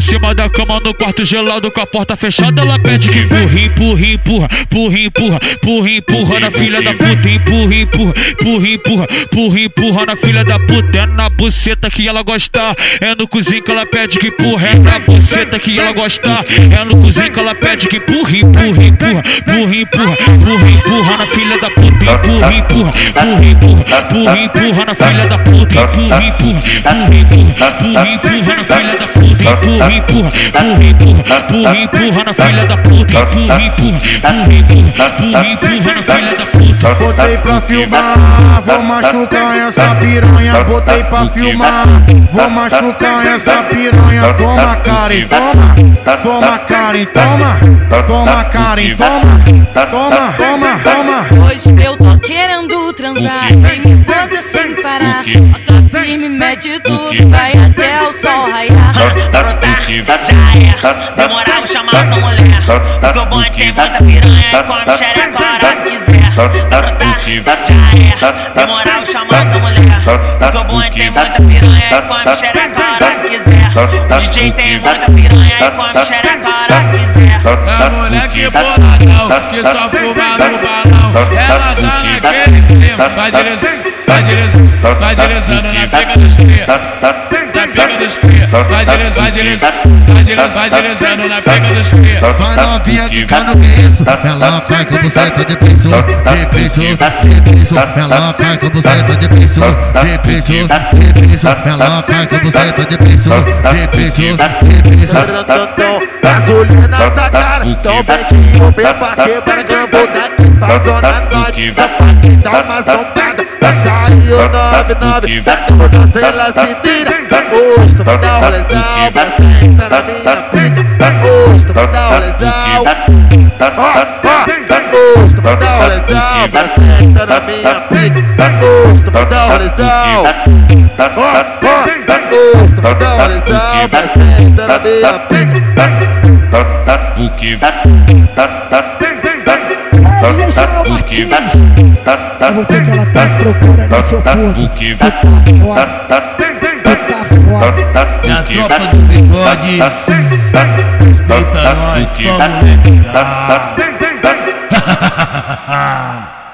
Em cima da cama no quarto gelado com a porta fechada, ela pede que empurra, empurra, empurra, empurra, empurra, empurra, empurra na filha da puta, empurra, empurra, empurra, empurra, empurra, empurra na filha da puta. É na buceta que ela gosta, é no cozinho que ela pede que empurra, é na buceta que ela gosta, é no cozinho que ela pede que empurra, empurra, empurra, empurra, empurra, empurra, empurra na filha da puta, empurra, empurra, empurra, empurra, empurra, empurra na filha da puta, empurra, empurra, empurra, empurra, empurra, na filha da puta, empurra, empurra, empurra, empurra, empurra, empurra na filha da puta, empurra, empurra, empurra, empurra, empurra, empurra na filha da puta. Botei pra filmar, vou machucar essa piranha. Botei pra filmar, vou machucar essa piranha. Toma, Karen, toma, toma, Karen, toma, toma, Karen, toma, toma, toma, toma. Hoje eu tô querendo transar, vem me bota sem parar. Soca firme, mede tudo, vai até o sol raiar. Brotar, já é, demorar vou chamar tua mulher. Porque o bom é que tem muita piranha, come xereca a hora que quiser. Brotar, já é, demorar vou chamar tua mulher. Porque o bom é que tem muita piranha, come xereca a hora que quiser. O DJ tem muita piranha, come xereca a hora que quiser. É moleque boladão que só fuma no balão. Ela tá naquele clima, vai deslizando, vai deslizando, vai deslizando na pica dos cria. Na pica dos cria, vai deslizando, vai deslizando, vai deslizando, vai deslizando na pica dos cria. Vai novinha que cano que isso Ela cai com buceta de piso De piso, de piso Ela cai com buceta de piso De piso, de piso Ela cai com buceta de piso De piso, de piso Gasolina tá cara, então betinho bem pra quebrar grambo daqui pra zona norte Só pra te dar uma zombada, deixa aí o 99 Temos a lá se vira, gosto, me dá um lesão. Vai senta na minha pica, gosto, me dá um lesão. Ó, ó, gosto, me dá um lesão Vai senta na minha pica, gosto, me dá um lesão Ó, ó, gosto, me dá um lesão Vai senta na minha pica Porque. É você que ela tá procurando seu corpo. porque tá fora. Tá fora. É a tropa do bigode Respeita nós, só moleque ha!